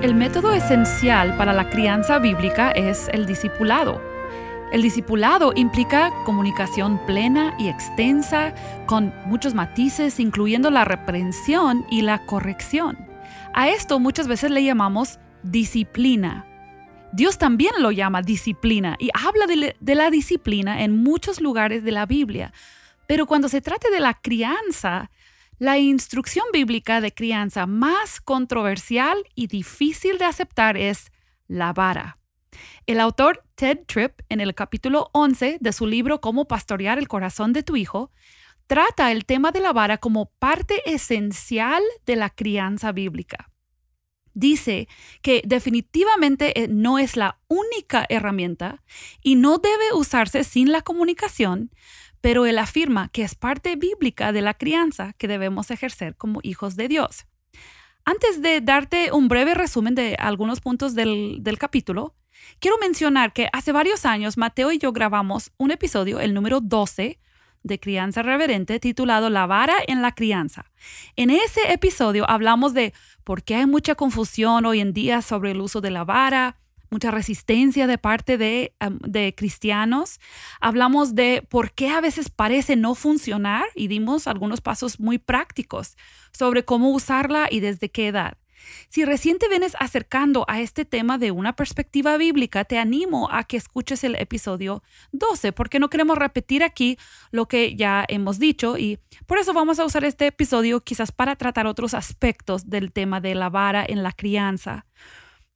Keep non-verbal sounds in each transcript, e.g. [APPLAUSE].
El método esencial para la crianza bíblica es el discipulado. El discipulado implica comunicación plena y extensa, con muchos matices, incluyendo la reprensión y la corrección. A esto muchas veces le llamamos disciplina. Dios también lo llama disciplina y habla de, la disciplina en muchos lugares de la Biblia. Pero cuando se trata de la crianza, la instrucción bíblica de crianza más controversial y difícil de aceptar es la vara. El autor Ted Tripp, en el capítulo 11 de su libro Cómo pastorear el corazón de tu hijo, trata el tema de la vara como parte esencial de la crianza bíblica. Dice que definitivamente eh, no es la única herramienta y no debe usarse sin la comunicación, pero él afirma que es parte bíblica de la crianza que debemos ejercer como hijos de Dios. Antes de darte un breve resumen de algunos puntos del, capítulo, quiero mencionar que hace varios años Mateo y yo grabamos un episodio, el número 12, de Crianza Reverente titulado La vara en la crianza. En ese episodio hablamos de por qué hay mucha confusión hoy en día sobre el uso de la vara, mucha resistencia de parte de, cristianos. Hablamos de por qué a veces parece no funcionar y dimos algunos pasos muy prácticos sobre cómo usarla y desde qué edad. Si recién te vienes acercando a este tema de una perspectiva bíblica, te animo a que escuches el episodio 12, porque no queremos repetir aquí lo que ya hemos dicho y por eso vamos a usar este episodio quizás para tratar otros aspectos del tema de la vara en la crianza.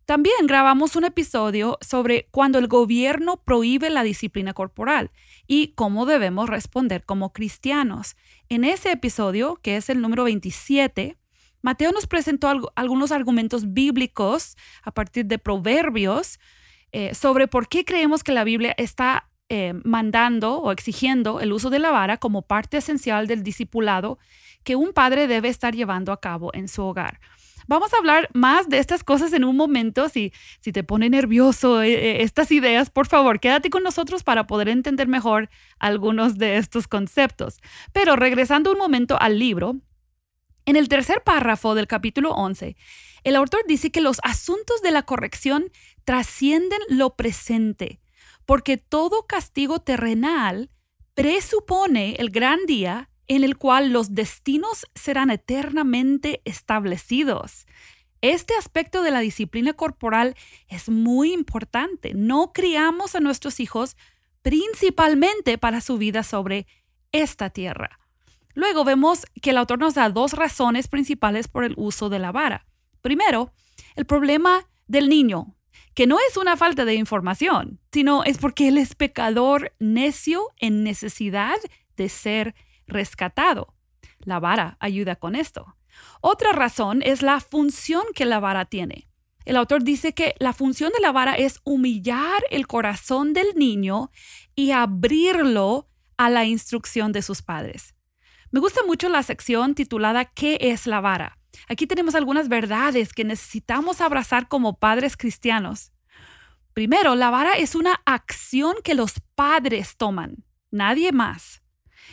También grabamos un episodio sobre cuando el gobierno prohíbe la disciplina corporal y cómo debemos responder como cristianos. En ese episodio, que es el número 27, Mateo nos presentó algunos argumentos bíblicos a partir de proverbios eh, sobre por qué creemos que la Biblia está eh, mandando o exigiendo el uso de la vara como parte esencial del discipulado que un padre debe estar llevando a cabo en su hogar. Vamos a hablar más de estas cosas en un momento. Si, si te pone nervioso eh, eh, estas ideas, por favor, quédate con nosotros para poder entender mejor algunos de estos conceptos. Pero regresando un momento al libro, en el tercer párrafo del capítulo 11, el autor dice que los asuntos de la corrección trascienden lo presente, porque todo castigo terrenal presupone el gran día en el cual los destinos serán eternamente establecidos. Este aspecto de la disciplina corporal es muy importante. No criamos a nuestros hijos principalmente para su vida sobre esta tierra. Luego vemos que el autor nos da dos razones principales por el uso de la vara. Primero, el problema del niño, que no es una falta de información, sino es porque él es pecador necio en necesidad de ser rescatado. La vara ayuda con esto. Otra razón es la función que la vara tiene. El autor dice que la función de la vara es humillar el corazón del niño y abrirlo a la instrucción de sus padres. Me gusta mucho la sección titulada ¿Qué es la vara? Aquí tenemos algunas verdades que necesitamos abrazar como padres cristianos. Primero, la vara es una acción que los padres toman, nadie más.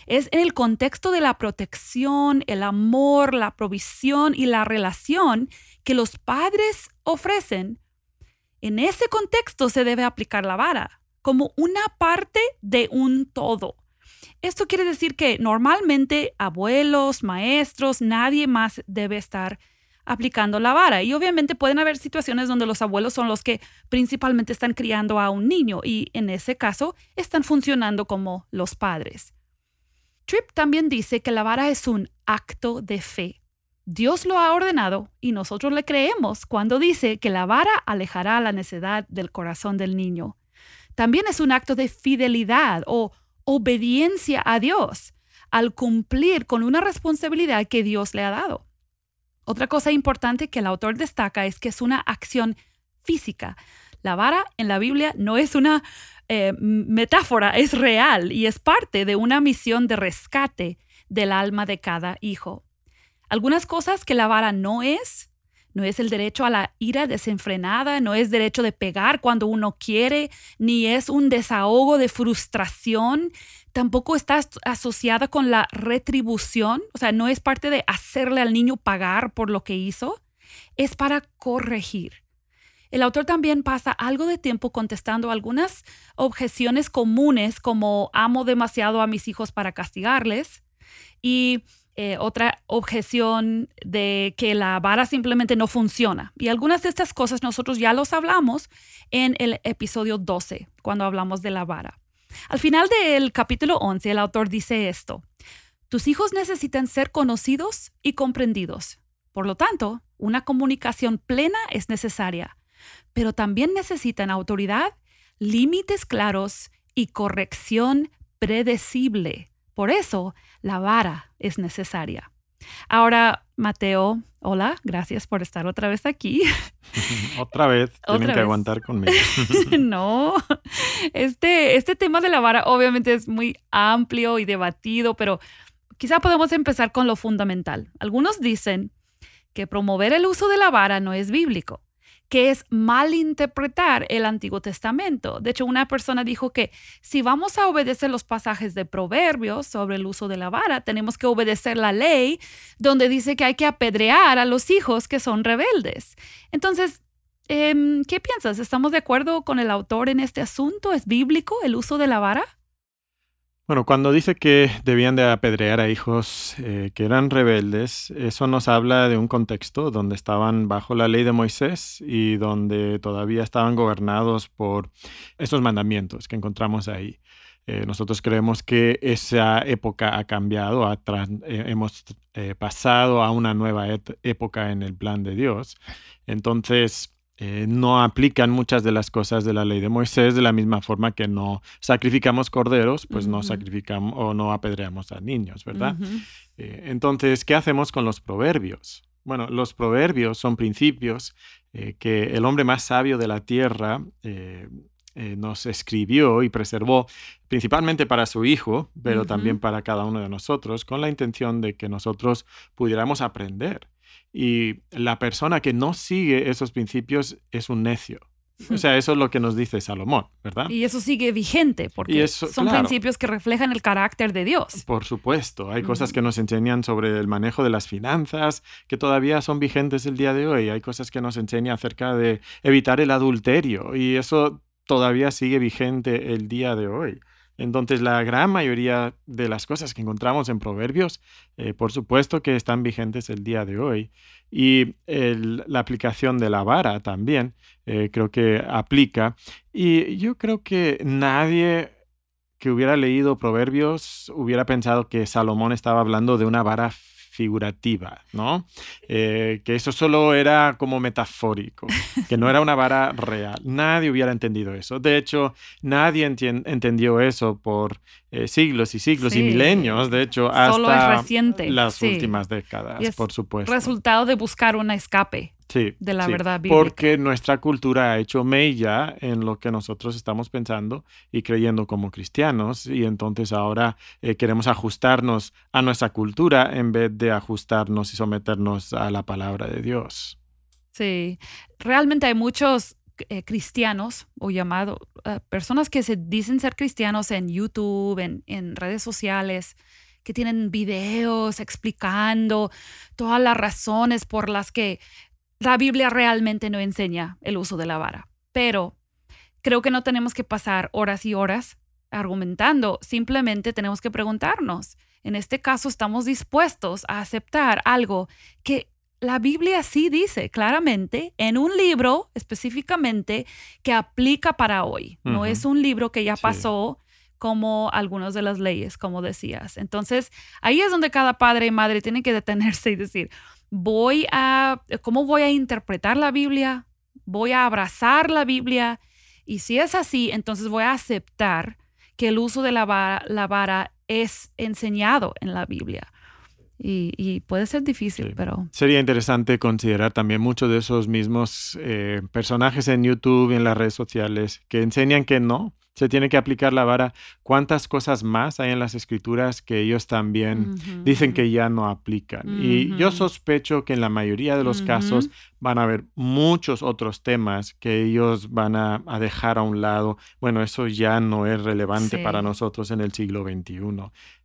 Es en el contexto de la protección, el amor, la provisión y la relación que los padres ofrecen. En ese contexto se debe aplicar la vara como una parte de un todo. Esto quiere decir que normalmente abuelos, maestros, nadie más debe estar aplicando la vara. Y obviamente pueden haber situaciones donde los abuelos son los que principalmente están criando a un niño y en ese caso están funcionando como los padres. Tripp también dice que la vara es un acto de fe. Dios lo ha ordenado y nosotros le creemos cuando dice que la vara alejará la necedad del corazón del niño. También es un acto de fidelidad o obediencia a Dios al cumplir con una responsabilidad que Dios le ha dado. Otra cosa importante que el autor destaca es que es una acción física. La vara en la Biblia no es una eh, metáfora, es real y es parte de una misión de rescate del alma de cada hijo. Algunas cosas que la vara no es, no es el derecho a la ira desenfrenada, no es derecho de pegar cuando uno quiere, ni es un desahogo de frustración, tampoco está asociada con la retribución, o sea, no es parte de hacerle al niño pagar por lo que hizo, es para corregir. El autor también pasa algo de tiempo contestando algunas objeciones comunes como amo demasiado a mis hijos para castigarles y eh, otra objeción de que la vara simplemente no funciona. Y algunas de estas cosas nosotros ya los hablamos en el episodio 12, cuando hablamos de la vara. Al final del capítulo 11, el autor dice esto. Tus hijos necesitan ser conocidos y comprendidos. Por lo tanto, una comunicación plena es necesaria, pero también necesitan autoridad, límites claros y corrección predecible. Por eso, la vara es necesaria. Ahora, Mateo, hola, gracias por estar otra vez aquí. [LAUGHS] otra vez, tienen que aguantar conmigo. [LAUGHS] no, este, este tema de la vara obviamente es muy amplio y debatido, pero quizá podemos empezar con lo fundamental. Algunos dicen que promover el uso de la vara no es bíblico que es malinterpretar el Antiguo Testamento. De hecho, una persona dijo que si vamos a obedecer los pasajes de Proverbios sobre el uso de la vara, tenemos que obedecer la ley donde dice que hay que apedrear a los hijos que son rebeldes. Entonces, em, ¿qué piensas? ¿Estamos de acuerdo con el autor en este asunto? ¿Es bíblico el uso de la vara? Bueno, cuando dice que debían de apedrear a hijos eh, que eran rebeldes, eso nos habla de un contexto donde estaban bajo la ley de Moisés y donde todavía estaban gobernados por esos mandamientos que encontramos ahí. Eh, nosotros creemos que esa época ha cambiado, eh, hemos pasado a una nueva época en el plan de Dios. Entonces, eh, no aplican muchas de las cosas de la ley de Moisés de la misma forma que no sacrificamos corderos, pues no sacrificamos o no apedreamos a niños, ¿verdad? Eh, entonces, ¿qué hacemos con los proverbios? Bueno, los proverbios son principios eh, que el hombre más sabio de la tierra nos escribió y preservó principalmente para su hijo, pero también para cada uno de nosotros, con la intención de que nosotros pudiéramos aprender y la persona que no sigue esos principios es un necio. O sea, eso es lo que nos dice Salomón, ¿verdad? Y eso sigue vigente, porque son principios que reflejan el carácter de Dios. Por supuesto, hay cosas que nos enseñan sobre el manejo de las finanzas que todavía son vigentes el día de hoy. Hay cosas que nos enseñan acerca de evitar el adulterio y eso todavía sigue vigente el día de hoy. Entonces, la gran mayoría de las cosas que encontramos en Proverbios, eh, por supuesto que están vigentes el día de hoy. Y la aplicación de la vara también eh, creo que aplica. Y yo creo que nadie que hubiera leído Proverbios hubiera pensado que Salomón estaba hablando de una vara figurativa, ¿no? Eh, que eso solo era como metafórico, que no era una vara real. Nadie hubiera entendido eso. De hecho, nadie entendió eso por eh, siglos y siglos y milenios, de hecho, hasta las últimas décadas, por supuesto. Resultado de buscar un escape de la verdad bíblica. Porque nuestra cultura ha hecho mella en lo que nosotros estamos pensando y creyendo como cristianos y entonces ahora eh, queremos ajustarnos a nuestra cultura en vez de ajustarnos y someternos a la palabra de Dios. Sí, realmente hay muchos eh, cristianos o llamados eh, personas que se dicen ser cristianos en YouTube, en, en redes sociales, que tienen videos explicando todas las razones por las que la Biblia realmente no enseña el uso de la vara, pero creo que no tenemos que pasar horas y horas argumentando, simplemente tenemos que preguntarnos, en este caso estamos dispuestos a aceptar algo que la Biblia sí dice claramente en un libro específicamente que aplica para hoy. No es un libro que ya pasó como algunas de las leyes, como decías. Entonces, ahí es donde cada padre y madre tiene que detenerse y decir, voy a, ¿cómo voy a interpretar la Biblia? ¿Voy a abrazar la Biblia? Y si es así, entonces voy a aceptar que el uso de la vara, la vara es enseñado en la Biblia. Y, puede ser difícil, pero... Sería interesante considerar también muchos de esos mismos eh, personajes en YouTube y en las redes sociales que enseñan que no, se tiene que aplicar la vara. ¿Cuántas cosas más hay en las escrituras que ellos también dicen que ya no aplican? Y yo sospecho que en la mayoría de los casos van a haber muchos otros temas que ellos van a, dejar a un lado. Bueno, eso ya no es relevante para nosotros en el siglo XXI.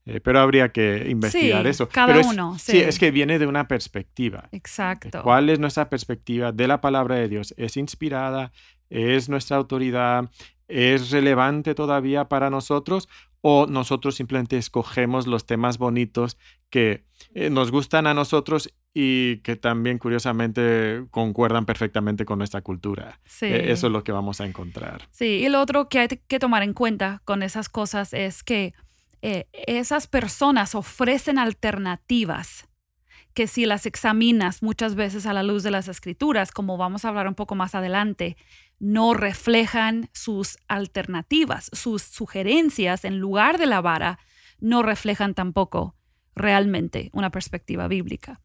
Eh, pero habría que investigar eso. Cada uno. sí. es que viene de una perspectiva. Exacto. ¿Cuál es nuestra perspectiva de la palabra de Dios? ¿Es inspirada? ¿Es nuestra autoridad? ¿Es relevante todavía para nosotros? ¿O nosotros simplemente escogemos los temas bonitos que eh, nos gustan a nosotros y que también curiosamente concuerdan perfectamente con nuestra cultura? Sí. E, eso es lo que vamos a encontrar. Sí, y lo otro que hay que tomar en cuenta con esas cosas es que eh, esas personas ofrecen alternativas que si las examinas muchas veces a la luz de las escrituras, como vamos a hablar un poco más adelante, no reflejan sus alternativas, sus sugerencias en lugar de la vara, no reflejan tampoco realmente una perspectiva bíblica.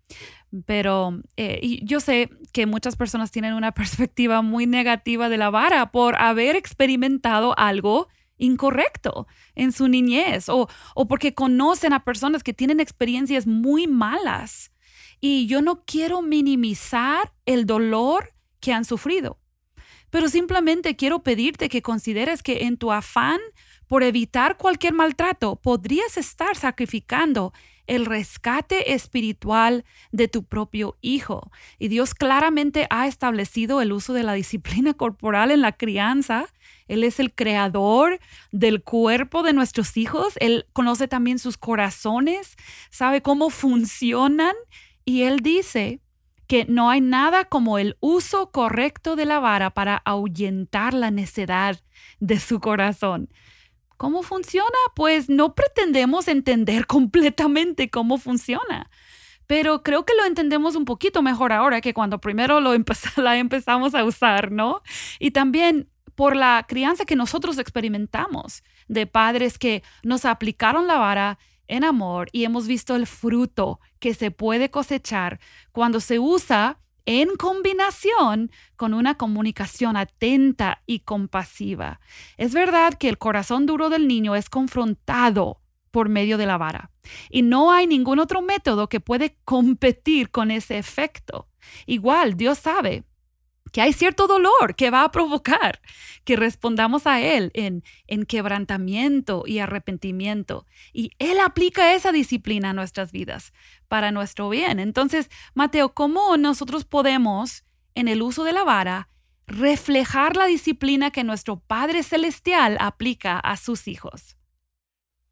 Pero eh, yo sé que muchas personas tienen una [LAUGHS] perspectiva muy negativa de la vara por haber experimentado algo incorrecto en su niñez o, o porque conocen a personas que tienen experiencias muy malas. Y yo no quiero minimizar el dolor que han sufrido, pero simplemente quiero pedirte que consideres que en tu afán por evitar cualquier maltrato podrías estar sacrificando el rescate espiritual de tu propio hijo. Y Dios claramente ha establecido el uso de la disciplina corporal en la crianza. Él es el creador del cuerpo de nuestros hijos. Él conoce también sus corazones, sabe cómo funcionan. Y Él dice que no hay nada como el uso correcto de la vara para ahuyentar la necedad de su corazón. ¿Cómo funciona? Pues no pretendemos entender completamente cómo funciona, pero creo que lo entendemos un poquito mejor ahora que cuando primero [LAUGHS] la empezamos a usar, ¿no? Y también por la crianza que nosotros experimentamos de padres que nos aplicaron la vara en amor y hemos visto el fruto que se puede cosechar cuando se usa en combinación con una comunicación atenta y compasiva. Es verdad que el corazón duro del niño es confrontado por medio de la vara y no hay ningún otro método que puede competir con ese efecto. Igual, Dios sabe que hay cierto dolor que va a provocar que respondamos a Él en, en quebrantamiento y arrepentimiento. Y Él aplica esa disciplina a nuestras vidas para nuestro bien. Entonces, Mateo, ¿cómo nosotros podemos, en el uso de la vara, reflejar la disciplina que nuestro Padre Celestial aplica a sus hijos?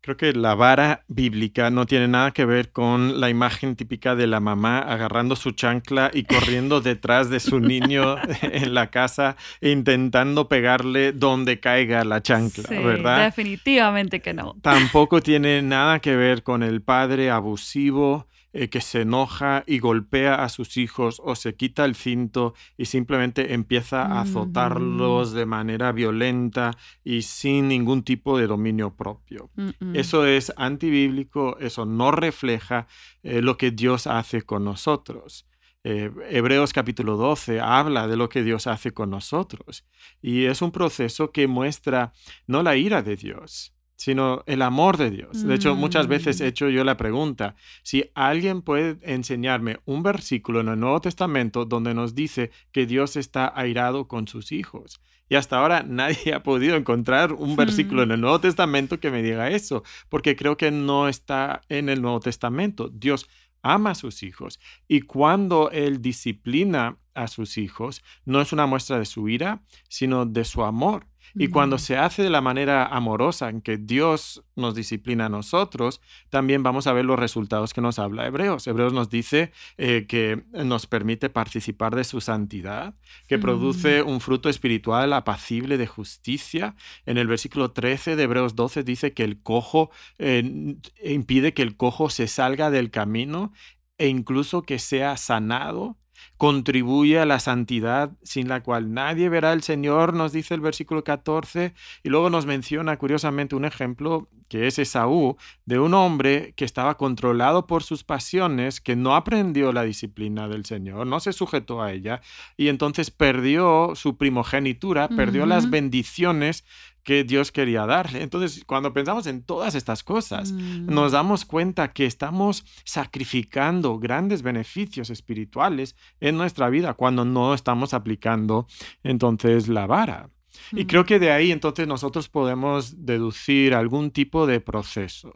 Creo que la vara bíblica no tiene nada que ver con la imagen típica de la mamá agarrando su chancla y corriendo detrás de su niño [LAUGHS] [LAUGHS] en la casa e intentando pegarle donde caiga la chancla, sí, ¿verdad? Definitivamente que no. Tampoco tiene nada que ver con el padre abusivo eh, que se enoja y golpea a sus hijos o se quita el cinto y simplemente empieza a azotarlos de manera violenta y sin ningún tipo de dominio propio. Eso es antibíblico, eso no refleja eh, lo que Dios hace con nosotros. Eh, Hebreos capítulo 12 habla de lo que Dios hace con nosotros y es un proceso que muestra no la ira de Dios, sino el amor de Dios. De hecho, muchas veces he mm. hecho yo la pregunta, si alguien puede enseñarme un versículo en el Nuevo Testamento donde nos dice que Dios está airado con sus hijos. Y hasta ahora [LAUGHS] nadie ha podido encontrar un versículo en el Nuevo Testamento que me diga eso, porque creo que no está en el Nuevo Testamento. Dios ama a sus hijos y cuando Él disciplina a sus hijos, no es una muestra de su ira, sino de su amor. Y cuando se hace de la manera amorosa en que Dios nos disciplina a nosotros, también vamos a ver los resultados que nos habla Hebreos. Hebreos nos dice eh, que nos permite participar de su santidad, que produce un fruto espiritual apacible de justicia. En el versículo 13 de Hebreos 12 dice que el cojo eh, impide que el cojo se salga del camino e incluso que sea sanado contribuye a la santidad sin la cual nadie verá al Señor, nos dice el versículo 14, y luego nos menciona curiosamente un ejemplo que es Esaú, de un hombre que estaba controlado por sus pasiones, que no aprendió la disciplina del Señor, no se sujetó a ella y entonces perdió su primogenitura, perdió las bendiciones que Dios quería darle. Entonces, cuando pensamos en todas estas cosas, Mm. nos damos cuenta que estamos sacrificando grandes beneficios espirituales en nuestra vida cuando no estamos aplicando entonces la vara. Y Mm. creo que de ahí entonces nosotros podemos deducir algún tipo de proceso.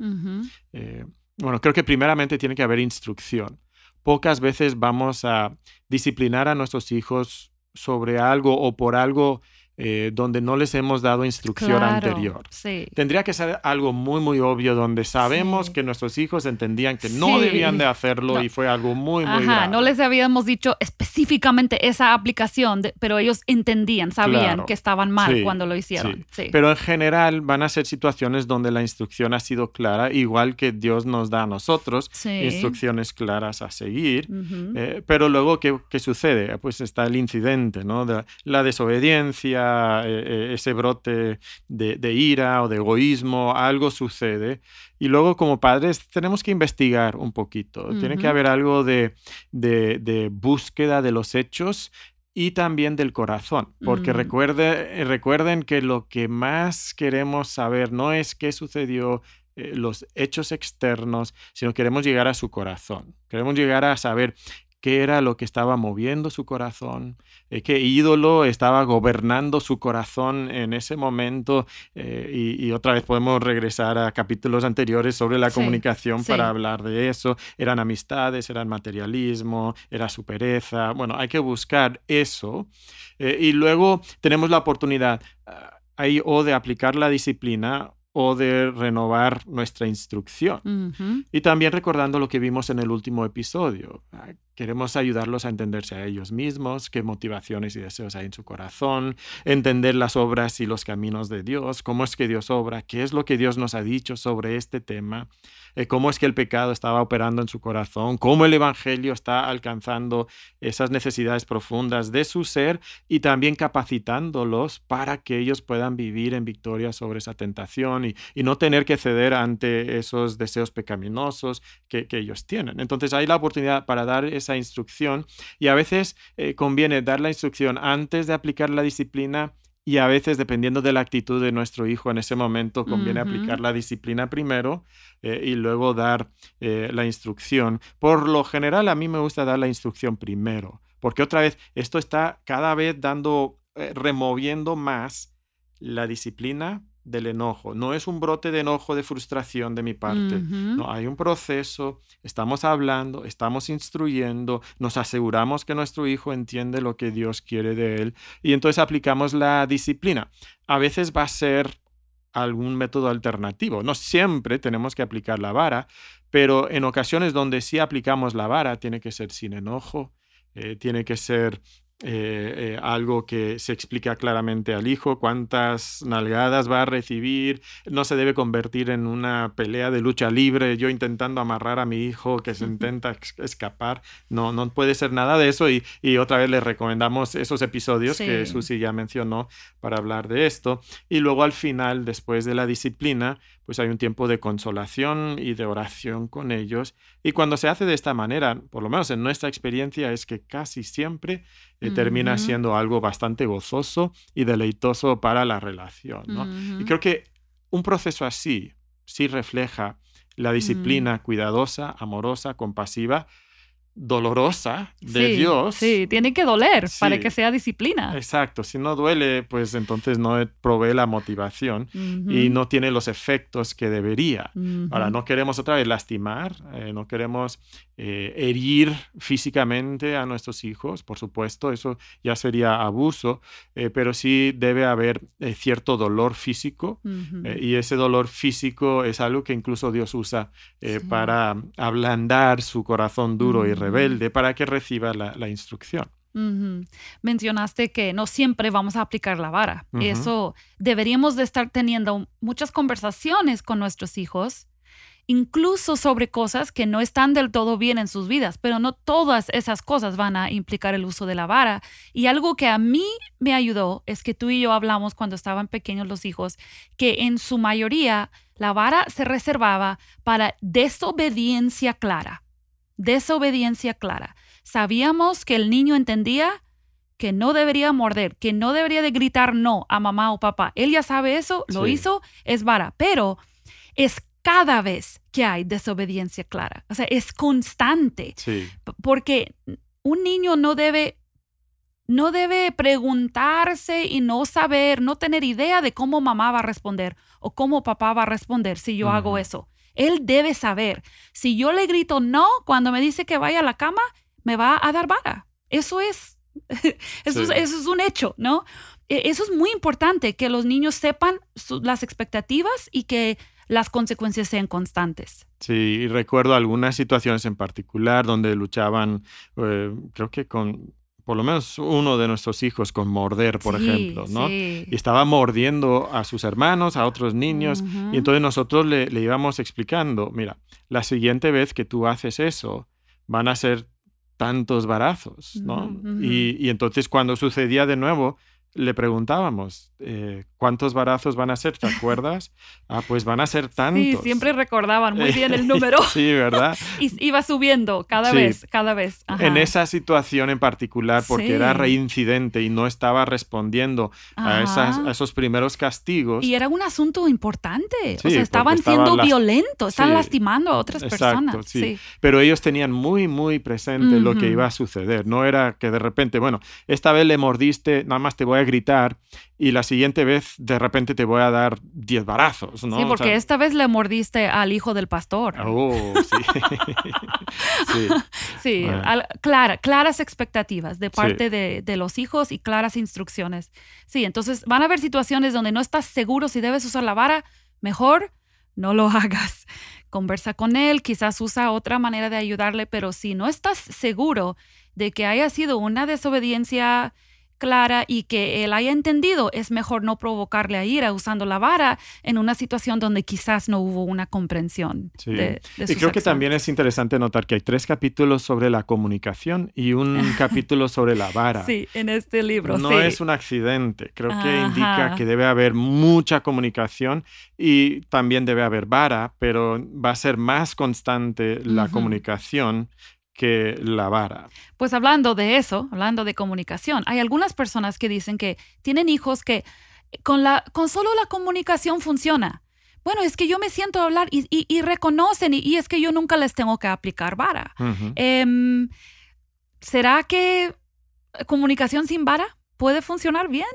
Eh, bueno, creo que primeramente tiene que haber instrucción. Pocas veces vamos a disciplinar a nuestros hijos sobre algo o por algo eh, donde no les hemos dado instrucción Claro, anterior. Sí. Tendría que ser algo muy, muy obvio donde sabemos Sí. que nuestros hijos entendían que no debían de hacerlo No. y fue algo muy, muy Ajá, grave. no les habíamos dicho específicamente esa aplicación, de- pero ellos entendían, sabían Claro. que estaban mal cuando lo hicieron. Pero en general van a ser situaciones donde la instrucción ha sido clara, igual que Dios nos da a nosotros instrucciones claras a seguir. Eh, pero luego, ¿qué, qué sucede? Pues está el incidente, ¿no? De la desobediencia, eh, eh, ese brote de, de ira o de egoísmo, algo sucede. Y luego, como padres, tenemos que investigar un poquito. Tiene que haber algo de, de- de búsqueda de los hechos y también del corazón, porque Mm. recuerde, eh, recuerden que lo que más queremos saber no es qué sucedió, eh, los hechos externos, sino queremos llegar a su corazón. Queremos llegar a saber qué era lo que estaba moviendo su corazón, eh, qué ídolo estaba gobernando su corazón en ese momento. eh, y, y otra vez podemos regresar a capítulos anteriores sobre la Sí, comunicación sí. para hablar de eso. Eran amistades, eran materialismo, era su pereza. Bueno, hay que buscar eso. eh, y luego tenemos la oportunidad ah, ahí o de aplicar la disciplina o de renovar nuestra instrucción. Y también recordando lo que vimos en el último episodio. Queremos ayudarlos a entenderse a ellos mismos, qué motivaciones y deseos hay en su corazón, entender las obras y los caminos de Dios, cómo es que Dios obra, qué es lo que Dios nos ha dicho sobre este tema, eh, cómo es que el pecado estaba operando en su corazón, cómo el Evangelio está alcanzando esas necesidades profundas de su ser y también capacitándolos para que ellos puedan vivir en victoria sobre esa tentación y, no tener que ceder ante esos deseos pecaminosos que ellos tienen. Entonces hay la oportunidad para dar esa instrucción y a veces eh, conviene dar la instrucción antes de aplicar la disciplina y a veces, dependiendo de la actitud de nuestro hijo en ese momento, conviene aplicar la disciplina primero eh, y luego dar eh, la instrucción. Por lo general, a mí me gusta dar la instrucción primero, porque otra vez, esto está cada vez dando, eh, removiendo más la disciplina del enojo. No es un brote de enojo, de frustración de mi parte. No, hay un proceso, estamos hablando, estamos instruyendo, nos aseguramos que nuestro hijo entiende lo que Dios quiere de él y entonces aplicamos la disciplina. A veces va a ser algún método alternativo. No siempre tenemos que aplicar la vara, pero en ocasiones donde sí aplicamos la vara tiene que ser sin enojo, eh, tiene que ser eh, eh, algo que se explica claramente al hijo, cuántas nalgadas va a recibir, no se debe convertir en una pelea de lucha libre, yo intentando amarrar a mi hijo que se intenta escapar, no, no puede ser nada de eso y, y otra vez les recomendamos esos episodios que. Susi ya mencionó para hablar de esto. Y luego al final, después de la disciplina, pues hay un tiempo de consolación y de oración con ellos. Y cuando se hace de esta manera, por lo menos en nuestra experiencia, es que casi siempre eh, termina siendo algo bastante gozoso y deleitoso para la relación. ¿no? Y creo que un proceso así sí refleja la disciplina cuidadosa, amorosa, compasiva, dolorosa de Sí, Dios. Sí, tiene que doler para que sea disciplina. Exacto, si no duele, pues entonces no provee la motivación y no tiene los efectos que debería. Ahora, no queremos otra vez lastimar, eh, no queremos eh, herir físicamente a nuestros hijos, por supuesto, eso ya sería abuso, eh, pero sí debe haber eh, cierto dolor físico y ese dolor físico es algo que incluso Dios usa Sí. para ablandar su corazón duro y rebelde para que reciba la, la instrucción. Mencionaste que no siempre vamos a aplicar la vara. Eso deberíamos de estar teniendo muchas conversaciones con nuestros hijos incluso sobre cosas que no están del todo bien en sus vidas, pero no todas esas cosas van a implicar el uso de la vara. Y algo que a mí me ayudó es que tú y yo hablamos cuando estaban pequeños los hijos, que en su mayoría la vara se reservaba para desobediencia clara. Desobediencia clara. Sabíamos que el niño entendía que no debería morder, que no debería de gritar no a mamá o papá. Él ya sabe eso, lo hizo, es vara, pero es cada vez que hay desobediencia clara. O sea, es constante. Porque un niño no debe no debe preguntarse y no saber, no tener idea de cómo mamá va a responder o cómo papá va a responder si yo hago eso. Él debe saber. Si yo le grito no cuando me dice que vaya a la cama, me va a dar vara. Eso es, [LAUGHS] eso, es un hecho, ¿no? E, eso es muy importante, que los niños sepan las expectativas y que las consecuencias sean constantes. Sí, y recuerdo algunas situaciones en particular donde luchaban, eh, creo que con por lo menos uno de nuestros hijos con morder, por ejemplo, ¿no? Y estaba mordiendo a sus hermanos, a otros niños, y entonces nosotros le, le, íbamos explicando, mira, la siguiente vez que tú haces eso, van a ser tantos barazos, ¿no? y, y, entonces cuando sucedía de nuevo, le preguntábamos, eh, ¿cuántos barazos van a ser? ¿Te acuerdas? [LAUGHS] Ah, pues van a ser tantos. Sí, siempre recordaban muy bien el [LAUGHS] número. sí, ¿verdad? [LAUGHS] y iba subiendo cada vez, cada vez. En esa situación en particular, porque era reincidente y no estaba respondiendo a, esas, esos primeros castigos. Y era un asunto importante. o sea, estaban siendo violentos, estaban lastimando a otras personas. Sí. Pero ellos tenían muy, muy presente lo que iba a suceder. No era que de repente, bueno, esta vez le mordiste, nada más te voy a gritar y la siguiente vez de repente te voy a dar diez barazos, ¿no? Sí, porque esta vez le mordiste al hijo del pastor. Oh, sí. [LAUGHS] sí, claras expectativas de parte de, de, los hijos y claras instrucciones. Sí, entonces van a haber situaciones donde no estás seguro si debes usar la vara, mejor no lo [LAUGHS] hagas. Conversa con él, quizás usa otra manera de ayudarle, pero si no estás seguro de que haya sido una desobediencia clara y que él haya entendido, es mejor no provocarle a ira usando la vara en una situación donde quizás no hubo una comprensión. De, y creo que también es interesante notar que hay tres capítulos sobre la comunicación y un [LAUGHS] capítulo sobre la vara. Sí, en este libro. No es un accidente, creo que indica que debe haber mucha comunicación y también debe haber vara, pero va a ser más constante la comunicación que la vara. Pues hablando de eso, hablando de comunicación, hay algunas personas que dicen que tienen hijos que con, la, con solo la comunicación funciona. Bueno, es que yo me siento a hablar y, reconocen y, es que yo nunca les tengo que aplicar vara. Em, ¿Será que comunicación sin vara puede funcionar bien?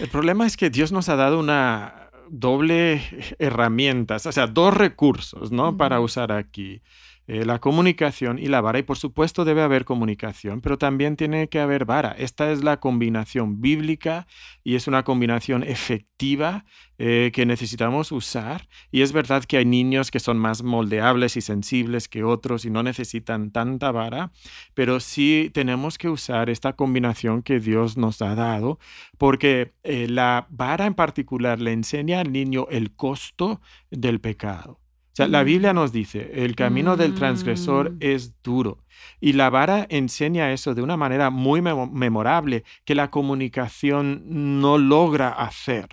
El problema es que Dios nos ha dado una doble herramienta, o sea, dos recursos, ¿no? Para usar aquí. Eh, la comunicación y la vara. Y por supuesto debe haber comunicación, pero también tiene que haber vara. Esta es la combinación bíblica y es una combinación efectiva eh, que necesitamos usar. Y es verdad que hay niños que son más moldeables y sensibles que otros y no necesitan tanta vara, pero sí tenemos que usar esta combinación que Dios nos ha dado, porque eh, la vara en particular le enseña al niño el costo del pecado. O sea, la Biblia nos dice, el camino del transgresor mm. es duro. Y la vara enseña eso de una manera muy memorable que la comunicación no logra hacer.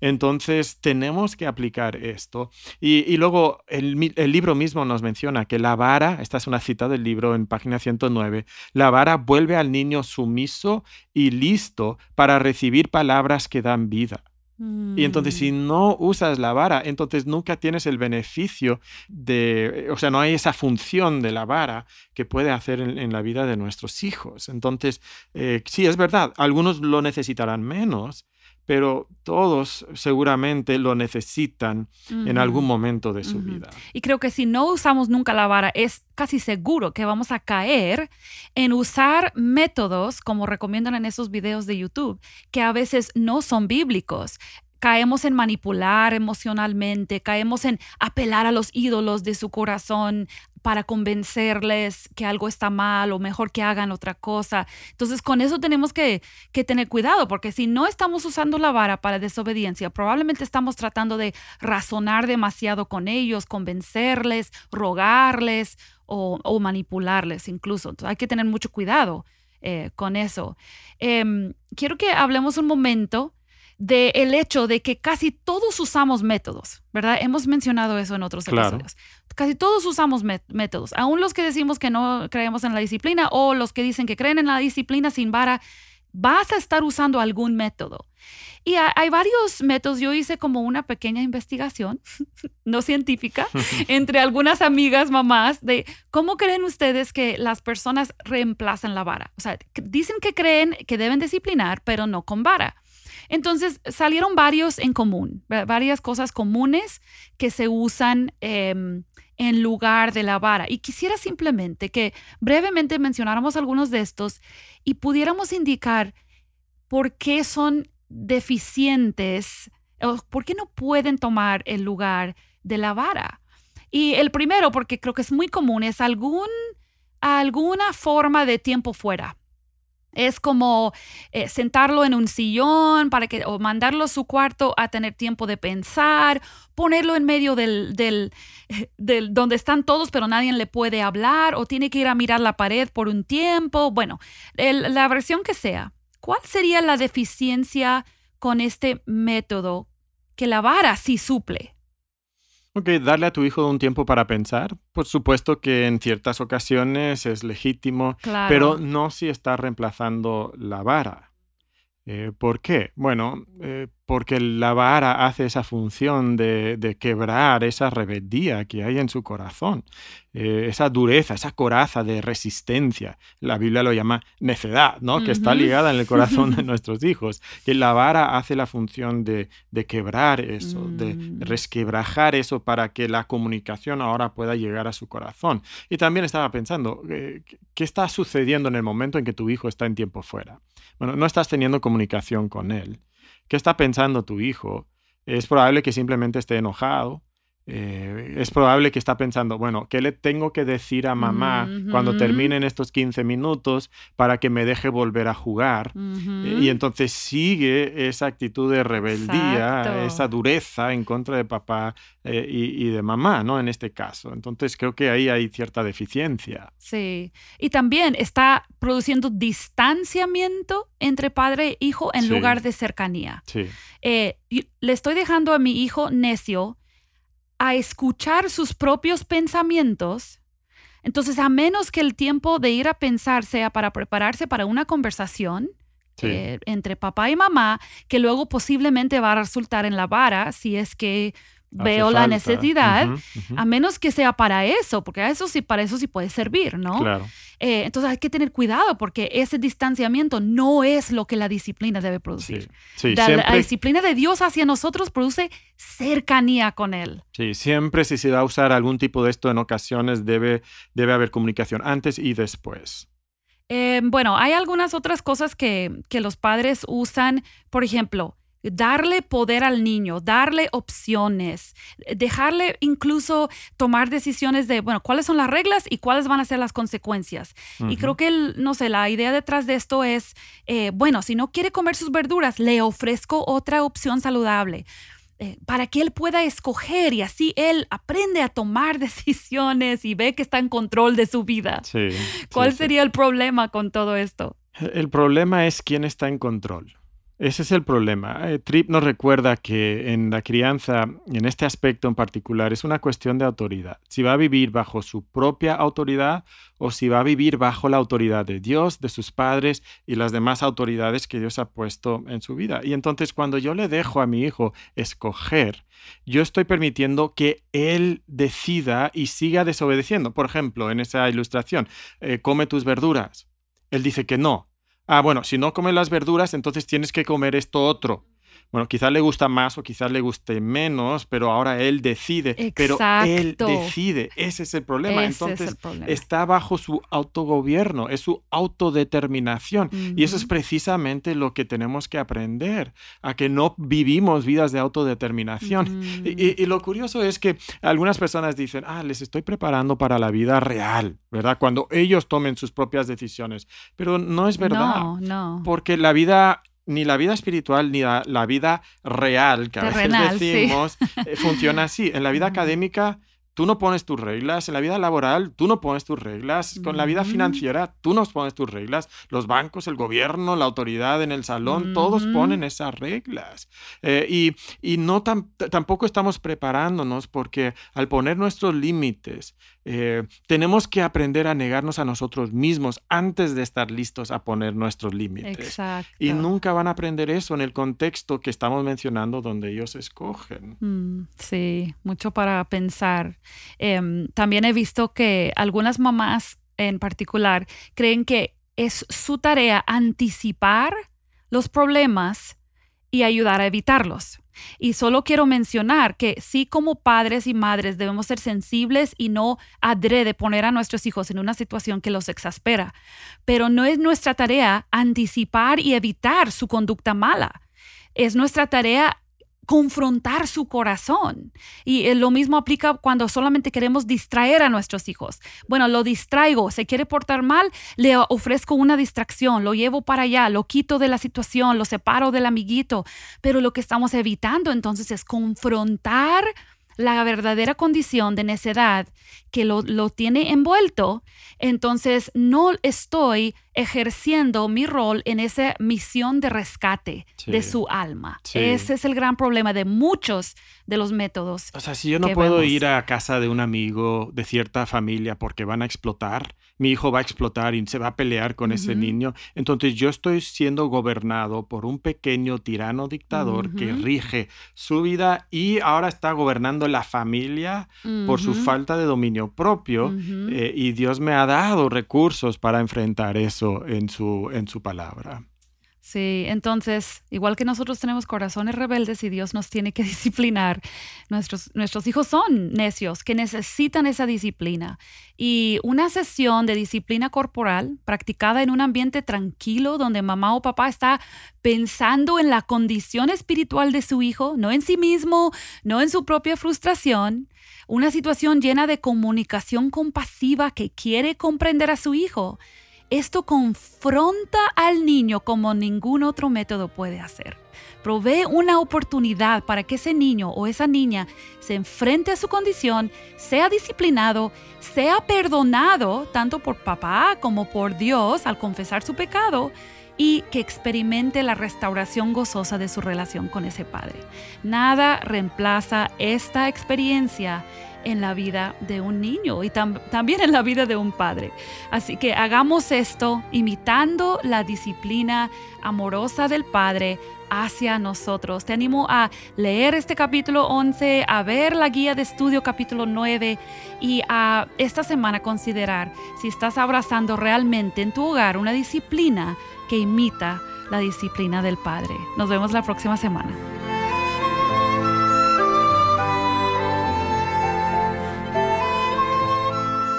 Entonces tenemos que aplicar esto. Y, luego el, el, libro mismo nos menciona que la vara, esta es una cita del libro en página 109, la vara vuelve al niño sumiso y listo para recibir palabras que dan vida. Y entonces si mm. no usas la vara, entonces nunca tienes el beneficio de, o sea, no hay esa función de la vara que puede hacer en, la vida de nuestros hijos. Entonces, eh, sí, es verdad, algunos lo necesitarán menos, pero todos seguramente lo necesitan en algún momento de su vida. Y creo que si no usamos nunca la vara, es casi seguro que vamos a caer en usar métodos, como recomiendan en esos videos de YouTube, que a veces no son bíblicos caemos en manipular emocionalmente, caemos en apelar a los ídolos de su corazón para convencerles que algo está mal o mejor que hagan otra cosa. Entonces con eso tenemos que, que tener cuidado porque si no estamos usando la vara para desobediencia, probablemente estamos tratando de razonar demasiado con ellos, convencerles, rogarles o, manipularles incluso. Entonces hay que tener mucho cuidado eh, con eso. Em, quiero que hablemos un momento del el hecho de que casi todos usamos métodos, ¿verdad? Hemos mencionado eso en otros episodios. Casi todos usamos métodos, aún los que decimos que no creemos en la disciplina o los que dicen que creen en la disciplina sin vara, vas a estar usando algún método. Y hay varios métodos. Yo hice como una pequeña investigación, [LAUGHS] no científica, [LAUGHS] entre algunas amigas, mamás, de cómo creen ustedes que las personas reemplazan la vara. O sea, dicen que creen que deben disciplinar, pero no con vara. Entonces salieron varios en común, varias cosas comunes que se usan em, en lugar de la vara. Y quisiera simplemente que brevemente mencionáramos algunos de estos y pudiéramos indicar por qué son deficientes, o por qué no pueden tomar el lugar de la vara. Y el primero, porque creo que es muy común, es algún, alguna forma de tiempo fuera. Es como eh, sentarlo en un sillón para que, o mandarlo a su cuarto a tener tiempo de pensar, ponerlo en medio del, del, [LAUGHS] del, donde están todos, pero nadie le puede hablar, o tiene que ir a mirar la pared por un tiempo. Bueno, la versión que sea. ¿Cuál sería la deficiencia con este método que la vara sí suple? Ok, darle a tu hijo un tiempo para pensar. Por supuesto que en ciertas ocasiones es legítimo, pero no si está reemplazando la vara. Eh, ¿Por qué? Bueno, eh, porque la vara hace esa función de, quebrar esa rebeldía que hay en su corazón, eh, esa dureza, esa coraza de resistencia. La Biblia lo llama necedad, ¿no? Que está ligada en el corazón de [LAUGHS] nuestros hijos. Que la vara hace la función de, quebrar eso, de mm. resquebrajar eso para que la comunicación ahora pueda llegar a su corazón. Y también estaba pensando, ¿qué está sucediendo en el momento en que tu hijo está en tiempo fuera? Bueno, no estás teniendo comunicación con él. ¿Qué está pensando tu hijo? Es probable que simplemente esté enojado. Eh, es probable que está pensando, bueno, ¿qué le tengo que decir a mamá cuando terminen estos 15 minutos para que me deje volver a jugar? Eh, y entonces sigue esa actitud de rebeldía, esa dureza en contra de papá eh, y, y, de mamá, ¿no? En este caso. Entonces creo que ahí hay cierta deficiencia. Sí. Y también está produciendo distanciamiento entre padre e hijo en lugar de cercanía. Sí. le estoy dejando a mi hijo necio a escuchar sus propios pensamientos, entonces a menos que el tiempo de ir a pensar sea para prepararse para una conversación, eh, entre papá y mamá, que luego posiblemente va a resultar en la vara si es que veo la necesidad, a menos que sea para eso, porque a eso sí, para eso sí puede servir, ¿no? Claro. Eh, entonces hay que tener cuidado porque ese distanciamiento no es lo que la disciplina debe producir. Sí, la, disciplina de Dios hacia nosotros produce cercanía con Él. Sí, siempre si se va a usar algún tipo de esto en ocasiones debe, debe haber comunicación antes y después. Eh, bueno, hay algunas otras cosas que, que los padres usan, por ejemplo, darle poder al niño, darle opciones, dejarle incluso tomar decisiones de, bueno, cuáles son las reglas y cuáles van a ser las consecuencias. Y creo que, no sé, la idea detrás de esto es, eh, bueno, si no quiere comer sus verduras, le ofrezco otra opción saludable. Eh, para que él pueda escoger y así él aprende a tomar [LAUGHS] decisiones y ve que está en control de su vida. ¿Cuál sería el problema con todo esto? El problema es quién está en control. Ese es el problema. Eh, Tripp nos recuerda que en la crianza, en este aspecto en particular, es una cuestión de autoridad. Si va a vivir bajo su propia autoridad o si va a vivir bajo la autoridad de Dios, de sus padres y las demás autoridades que Dios ha puesto en su vida. Y entonces cuando yo le dejo a mi hijo escoger, yo estoy permitiendo que él decida y siga desobedeciendo. Por ejemplo, en esa ilustración, eh, come tus verduras. Él dice que no, ah, bueno, si no comes las verduras, entonces tienes que comer esto otro. Bueno, quizás le gusta más o quizás le guste menos, pero ahora él decide. Pero él decide. Ese es el problema. Entonces está bajo su autogobierno, es su autodeterminación. Y eso es precisamente lo que tenemos que aprender, a que no vivimos vidas de autodeterminación. y, y, lo curioso es que algunas personas dicen, ah, les estoy preparando para la vida real, ¿verdad? Cuando ellos tomen sus propias decisiones. Pero no es verdad. No, no. Porque la vida ni la vida espiritual ni la, vida real, que a veces decimos, eh, [LAUGHS] funciona así. En la vida académica tú no pones tus reglas, en la vida laboral tú no pones tus reglas, con la vida financiera tú no pones tus reglas, los bancos, el gobierno, la autoridad en el salón, todos ponen esas reglas. Eh, y, y, no tampoco estamos preparándonos porque al poner nuestros límites eh, tenemos que aprender a negarnos a nosotros mismos antes de estar listos a poner nuestros límites. Exacto. Y nunca van a aprender eso en el contexto que estamos mencionando donde ellos escogen. Mm, sí, mucho para pensar. Em, también he visto que algunas mamás en particular creen que es su tarea anticipar los problemas y ayudar a evitarlos. Y solo quiero mencionar que sí como padres y madres debemos ser sensibles y no adrede poner a nuestros hijos en una situación que los exaspera, pero no es nuestra tarea anticipar y evitar su conducta mala. Es nuestra tarea confrontar su corazón. Y eh, lo mismo aplica cuando solamente queremos distraer a nuestros hijos. Bueno, lo distraigo, se quiere portar mal, le ofrezco una distracción, lo llevo para allá, lo quito de la situación, lo separo del amiguito. Pero lo que estamos evitando entonces es confrontar la verdadera condición de necedad que lo, tiene envuelto, entonces no estoy ejerciendo mi rol en esa misión de rescate de su alma. Ese es el gran problema de muchos de los métodos. O sea, si yo no puedo ir a casa de un amigo de cierta familia porque van a explotar, mi hijo va a explotar y se va a pelear con ese niño. Entonces yo estoy siendo gobernado por un pequeño tirano dictador que rige su vida y ahora está gobernando la familia por su falta de dominio propio eh, y Dios me ha dado recursos para enfrentar eso en su, en su palabra. Sí, entonces, igual que nosotros tenemos corazones rebeldes y Dios nos tiene que [LAUGHS] disciplinar, nuestros, nuestros hijos son necios que necesitan esa disciplina. Y una sesión de disciplina corporal practicada en un ambiente tranquilo donde mamá o papá está pensando en la condición espiritual de su hijo, no en sí mismo, no en su propia frustración, una situación llena de comunicación compasiva que quiere comprender a su hijo esto confronta al niño como ningún otro método puede hacer. Provee una oportunidad para que ese niño o esa niña se enfrente a su condición, sea disciplinado, sea perdonado tanto por papá como por Dios al confesar su pecado y que experimente la restauración gozosa de su relación con ese Padre. Nada reemplaza esta experiencia en la vida de un niño y también en la vida de un padre. Así que hagamos esto imitando la disciplina amorosa del Padre hacia nosotros. Te animo a leer este capítulo 11, a ver la guía de estudio capítulo 9 y a esta semana considerar si estás abrazando realmente en tu hogar una disciplina que imita la disciplina del Padre. Nos vemos la próxima semana.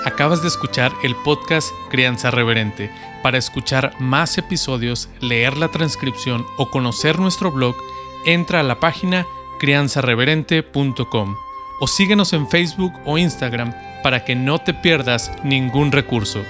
Acabas de escuchar el podcast Crianza Reverente. Para escuchar más episodios, leer la transcripción o conocer nuestro blog, entra a la página crianzareverente.com o síguenos en Facebook o Instagram para que no te pierdas ningún recurso.